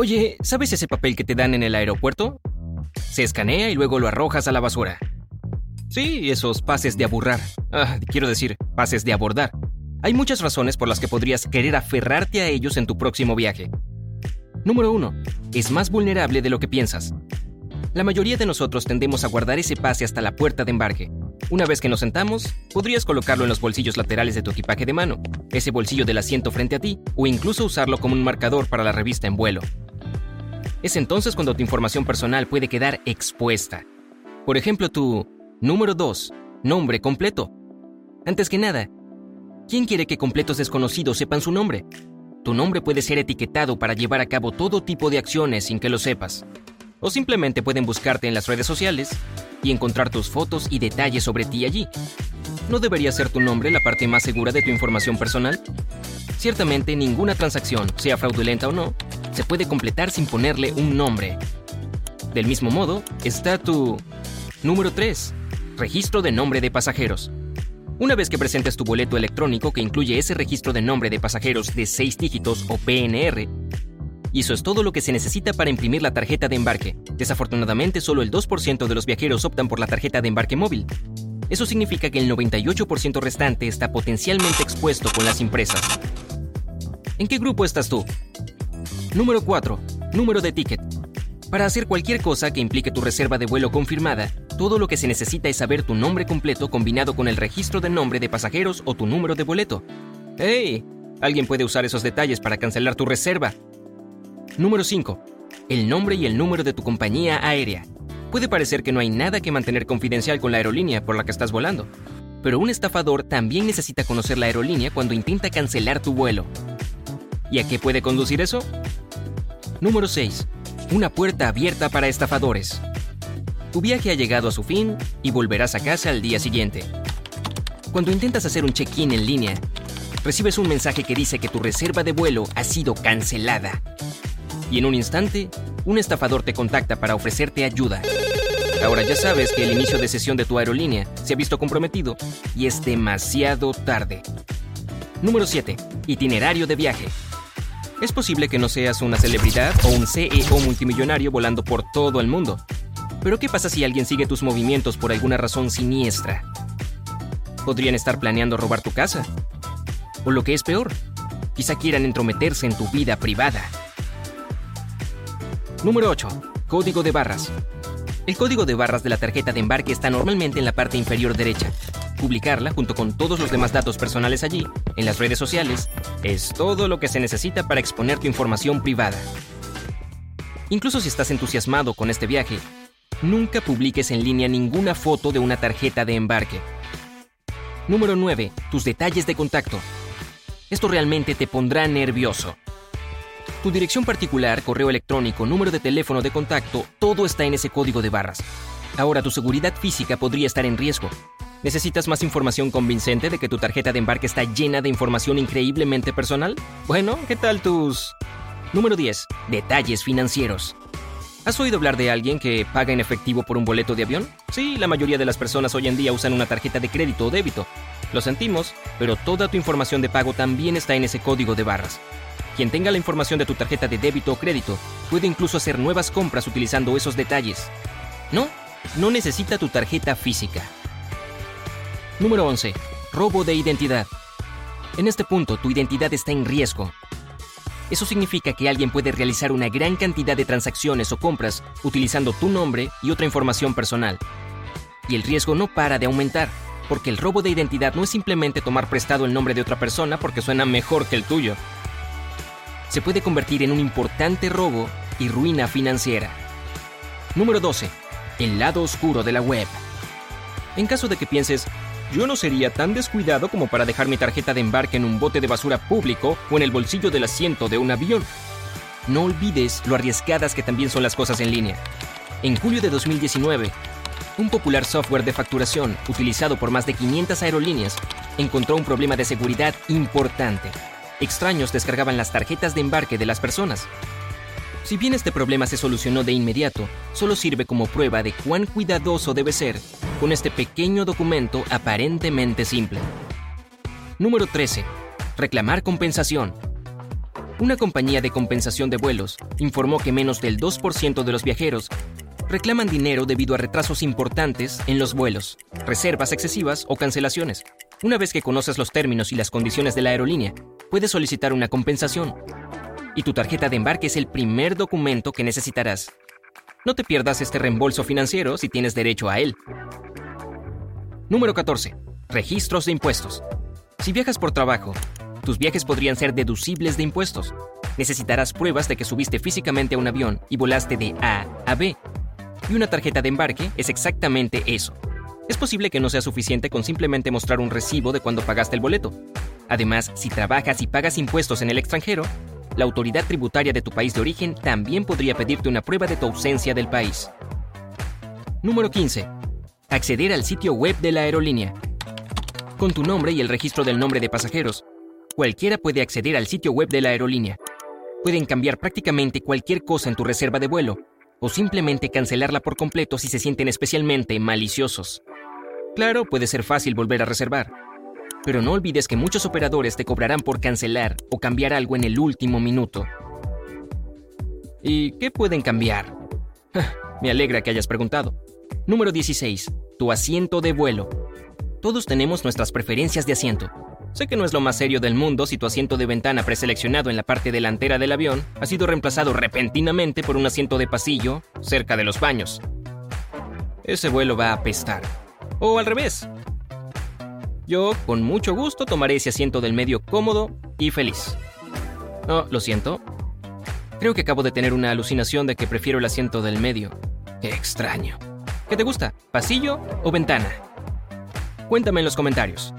Oye, ¿sabes ese papel que te dan en el aeropuerto? Se escanea y luego lo arrojas a la basura. Sí, esos pases de aburrar. Ah, quiero decir, pases de abordar. Hay muchas razones por las que podrías querer aferrarte a ellos en tu próximo viaje. Número 1. Es más vulnerable de lo que piensas. La mayoría de nosotros tendemos a guardar ese pase hasta la puerta de embarque. Una vez que nos sentamos, podrías colocarlo en los bolsillos laterales de tu equipaje de mano, ese bolsillo del asiento frente a ti, o incluso usarlo como un marcador para la revista en vuelo. Es entonces cuando tu información personal puede quedar expuesta. Por ejemplo, tu número 2, nombre completo. Antes que nada, ¿quién quiere que completos desconocidos sepan su nombre? Tu nombre puede ser etiquetado para llevar a cabo todo tipo de acciones sin que lo sepas. O simplemente pueden buscarte en las redes sociales y encontrar tus fotos y detalles sobre ti allí. ¿No debería ser tu nombre la parte más segura de tu información personal? Ciertamente ninguna transacción, sea fraudulenta o no, se puede completar sin ponerle un nombre. Del mismo modo, está tu número 3, registro de nombre de pasajeros. Una vez que presentes tu boleto electrónico que incluye ese registro de nombre de pasajeros de 6 dígitos o PNR, y eso es todo lo que se necesita para imprimir la tarjeta de embarque. Desafortunadamente, solo el 2% de los viajeros optan por la tarjeta de embarque móvil. Eso significa que el 98% restante está potencialmente expuesto con las impresas. ¿En qué grupo estás tú? Número 4. Número de ticket. Para hacer cualquier cosa que implique tu reserva de vuelo confirmada, todo lo que se necesita es saber tu nombre completo combinado con el registro de nombre de pasajeros o tu número de boleto. ¡Hey! Alguien puede usar esos detalles para cancelar tu reserva. Número 5. El nombre y el número de tu compañía aérea. Puede parecer que no hay nada que mantener confidencial con la aerolínea por la que estás volando, pero un estafador también necesita conocer la aerolínea cuando intenta cancelar tu vuelo. ¿Y a qué puede conducir eso? Número 6. Una puerta abierta para estafadores. Tu viaje ha llegado a su fin y volverás a casa al día siguiente. Cuando intentas hacer un check-in en línea, recibes un mensaje que dice que tu reserva de vuelo ha sido cancelada. Y en un instante, un estafador te contacta para ofrecerte ayuda. Ahora ya sabes que el inicio de sesión de tu aerolínea se ha visto comprometido y es demasiado tarde. Número 7. Itinerario de viaje. Es posible que no seas una celebridad o un CEO multimillonario volando por todo el mundo. Pero ¿qué pasa si alguien sigue tus movimientos por alguna razón siniestra? Podrían estar planeando robar tu casa. O lo que es peor, quizá quieran entrometerse en tu vida privada. Número 8. Código de barras. El código de barras de la tarjeta de embarque está normalmente en la parte inferior derecha. Publicarla, junto con todos los demás datos personales allí, en las redes sociales, es todo lo que se necesita para exponer tu información privada. Incluso si estás entusiasmado con este viaje, nunca publiques en línea ninguna foto de una tarjeta de embarque. Número 9. Tus detalles de contacto. Esto realmente te pondrá nervioso. Tu dirección particular, correo electrónico, número de teléfono de contacto, todo está en ese código de barras. Ahora tu seguridad física podría estar en riesgo. ¿Necesitas más información convincente de que tu tarjeta de embarque está llena de información increíblemente personal? Bueno, ¿qué tal tus... Número 10. Detalles financieros. ¿Has oído hablar de alguien que paga en efectivo por un boleto de avión? Sí, la mayoría de las personas hoy en día usan una tarjeta de crédito o débito. Lo sentimos, pero toda tu información de pago también está en ese código de barras. Quien tenga la información de tu tarjeta de débito o crédito puede incluso hacer nuevas compras utilizando esos detalles. No, no necesita tu tarjeta física. Número 11. Robo de identidad. En este punto, tu identidad está en riesgo. Eso significa que alguien puede realizar una gran cantidad de transacciones o compras utilizando tu nombre y otra información personal. Y el riesgo no para de aumentar, porque el robo de identidad no es simplemente tomar prestado el nombre de otra persona porque suena mejor que el tuyo. Se puede convertir en un importante robo y ruina financiera. Número 12. El lado oscuro de la web. En caso de que pienses, yo no sería tan descuidado como para dejar mi tarjeta de embarque en un bote de basura público o en el bolsillo del asiento de un avión. No olvides lo arriesgadas que también son las cosas en línea. En julio de 2019, un popular software de facturación utilizado por más de 500 aerolíneas encontró un problema de seguridad importante. Extraños descargaban las tarjetas de embarque de las personas. Si bien este problema se solucionó de inmediato, solo sirve como prueba de cuán cuidadoso debe ser con este pequeño documento aparentemente simple. Número 13. Reclamar compensación. Una compañía de compensación de vuelos informó que menos del 2% de los viajeros reclaman dinero debido a retrasos importantes en los vuelos, reservas excesivas o cancelaciones. Una vez que conoces los términos y las condiciones de la aerolínea, puedes solicitar una compensación. Y tu tarjeta de embarque es el primer documento que necesitarás. No te pierdas este reembolso financiero si tienes derecho a él. Número 14. Registros de impuestos. Si viajas por trabajo, tus viajes podrían ser deducibles de impuestos. Necesitarás pruebas de que subiste físicamente a un avión y volaste de A a B. Y una tarjeta de embarque es exactamente eso. Es posible que no sea suficiente con simplemente mostrar un recibo de cuando pagaste el boleto. Además, si trabajas y pagas impuestos en el extranjero, la autoridad tributaria de tu país de origen también podría pedirte una prueba de tu ausencia del país. Número 15. Acceder al sitio web de la aerolínea. Con tu nombre y el registro del nombre de pasajeros, cualquiera puede acceder al sitio web de la aerolínea. Pueden cambiar prácticamente cualquier cosa en tu reserva de vuelo, o simplemente cancelarla por completo si se sienten especialmente maliciosos. Claro, puede ser fácil volver a reservar, pero no olvides que muchos operadores te cobrarán por cancelar o cambiar algo en el último minuto. ¿Y qué pueden cambiar? Me alegra que hayas preguntado. Número 16. Tu asiento de vuelo. Todos tenemos nuestras preferencias de asiento. Sé que no es lo más serio del mundo si tu asiento de ventana preseleccionado en la parte delantera del avión ha sido reemplazado repentinamente por un asiento de pasillo cerca de los baños. Ese vuelo va a apestar. O al revés. Yo, con mucho gusto, tomaré ese asiento del medio cómodo y feliz. No, lo siento. Creo que acabo de tener una alucinación de que prefiero el asiento del medio. Qué extraño. ¿Qué te gusta? ¿Pasillo o ventana? Cuéntame en los comentarios.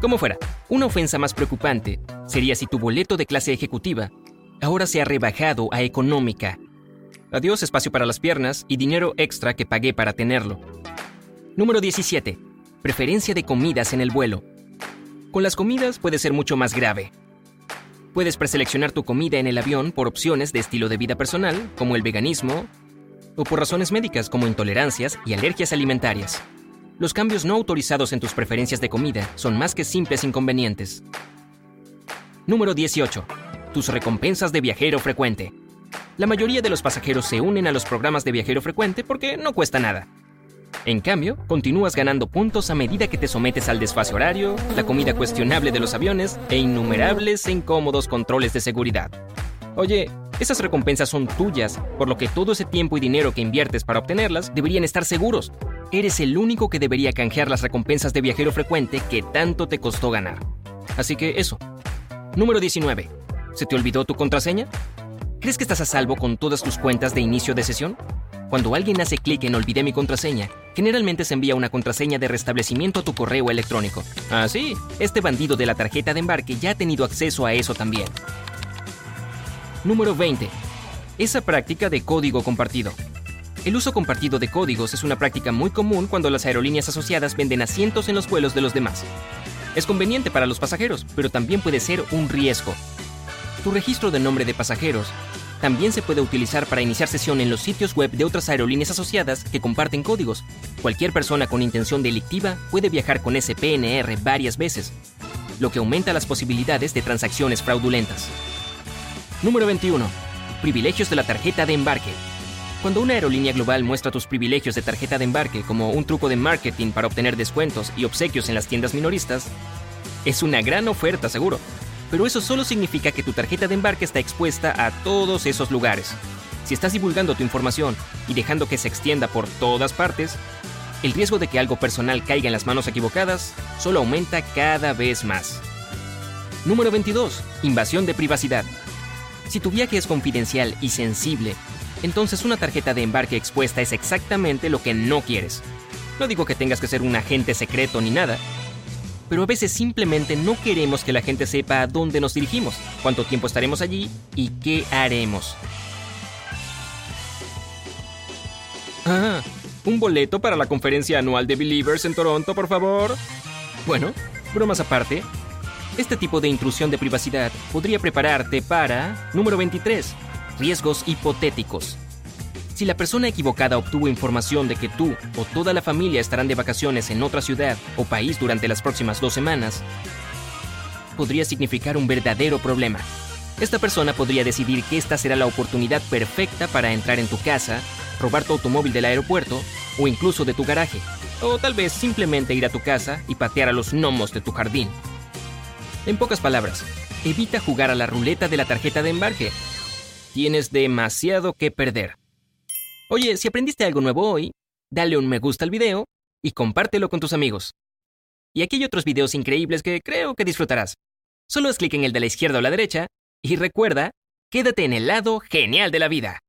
Como fuera, una ofensa más preocupante sería si tu boleto de clase ejecutiva ahora se ha rebajado a económica. Adiós espacio para las piernas y dinero extra que pagué para tenerlo. Número 17. Preferencia de comidas en el vuelo. Con las comidas puede ser mucho más grave. Puedes preseleccionar tu comida en el avión por opciones de estilo de vida personal, como el veganismo, o por razones médicas como intolerancias y alergias alimentarias. Los cambios no autorizados en tus preferencias de comida son más que simples inconvenientes. Número 18. Tus recompensas de viajero frecuente. La mayoría de los pasajeros se unen a los programas de viajero frecuente porque no cuesta nada. En cambio, continúas ganando puntos a medida que te sometes al desfase horario, la comida cuestionable de los aviones e innumerables e incómodos controles de seguridad. Oye, esas recompensas son tuyas, por lo que todo ese tiempo y dinero que inviertes para obtenerlas deberían estar seguros. Eres el único que debería canjear las recompensas de viajero frecuente que tanto te costó ganar. Así que eso. Número 19. ¿Se te olvidó tu contraseña? ¿Crees que estás a salvo con todas tus cuentas de inicio de sesión? Cuando alguien hace clic en Olvidé mi contraseña, generalmente se envía una contraseña de restablecimiento a tu correo electrónico. Ah, sí, este bandido de la tarjeta de embarque ya ha tenido acceso a eso también. Número 20. Esa práctica de código compartido. El uso compartido de códigos es una práctica muy común cuando las aerolíneas asociadas venden asientos en los vuelos de los demás. Es conveniente para los pasajeros, pero también puede ser un riesgo. Tu registro de nombre de pasajeros también se puede utilizar para iniciar sesión en los sitios web de otras aerolíneas asociadas que comparten códigos. Cualquier persona con intención delictiva puede viajar con ese PNR varias veces, lo que aumenta las posibilidades de transacciones fraudulentas. Número 21. Privilegios de la tarjeta de embarque. Cuando una aerolínea global muestra tus privilegios de tarjeta de embarque como un truco de marketing para obtener descuentos y obsequios en las tiendas minoristas, es una gran oferta seguro pero eso solo significa que tu tarjeta de embarque está expuesta a todos esos lugares. Si estás divulgando tu información y dejando que se extienda por todas partes, el riesgo de que algo personal caiga en las manos equivocadas solo aumenta cada vez más. Número 22. Invasión de privacidad. Si tu viaje es confidencial y sensible, entonces una tarjeta de embarque expuesta es exactamente lo que no quieres. No digo que tengas que ser un agente secreto ni nada, pero a veces simplemente no queremos que la gente sepa a dónde nos dirigimos, cuánto tiempo estaremos allí y qué haremos. Ah, un boleto para la conferencia anual de Believers en Toronto, por favor. Bueno, bromas aparte, este tipo de intrusión de privacidad podría prepararte para, número 23, riesgos hipotéticos. Si la persona equivocada obtuvo información de que tú o toda la familia estarán de vacaciones en otra ciudad o país durante las próximas dos semanas, podría significar un verdadero problema. Esta persona podría decidir que esta será la oportunidad perfecta para entrar en tu casa, robar tu automóvil del aeropuerto o incluso de tu garaje. O tal vez simplemente ir a tu casa y patear a los gnomos de tu jardín. En pocas palabras, evita jugar a la ruleta de la tarjeta de embarque. Tienes demasiado que perder. Oye, si aprendiste algo nuevo hoy, dale un me gusta al video y compártelo con tus amigos. Y aquí hay otros videos increíbles que creo que disfrutarás. Solo haz clic en el de la izquierda o la derecha y recuerda, quédate en el lado genial de la vida.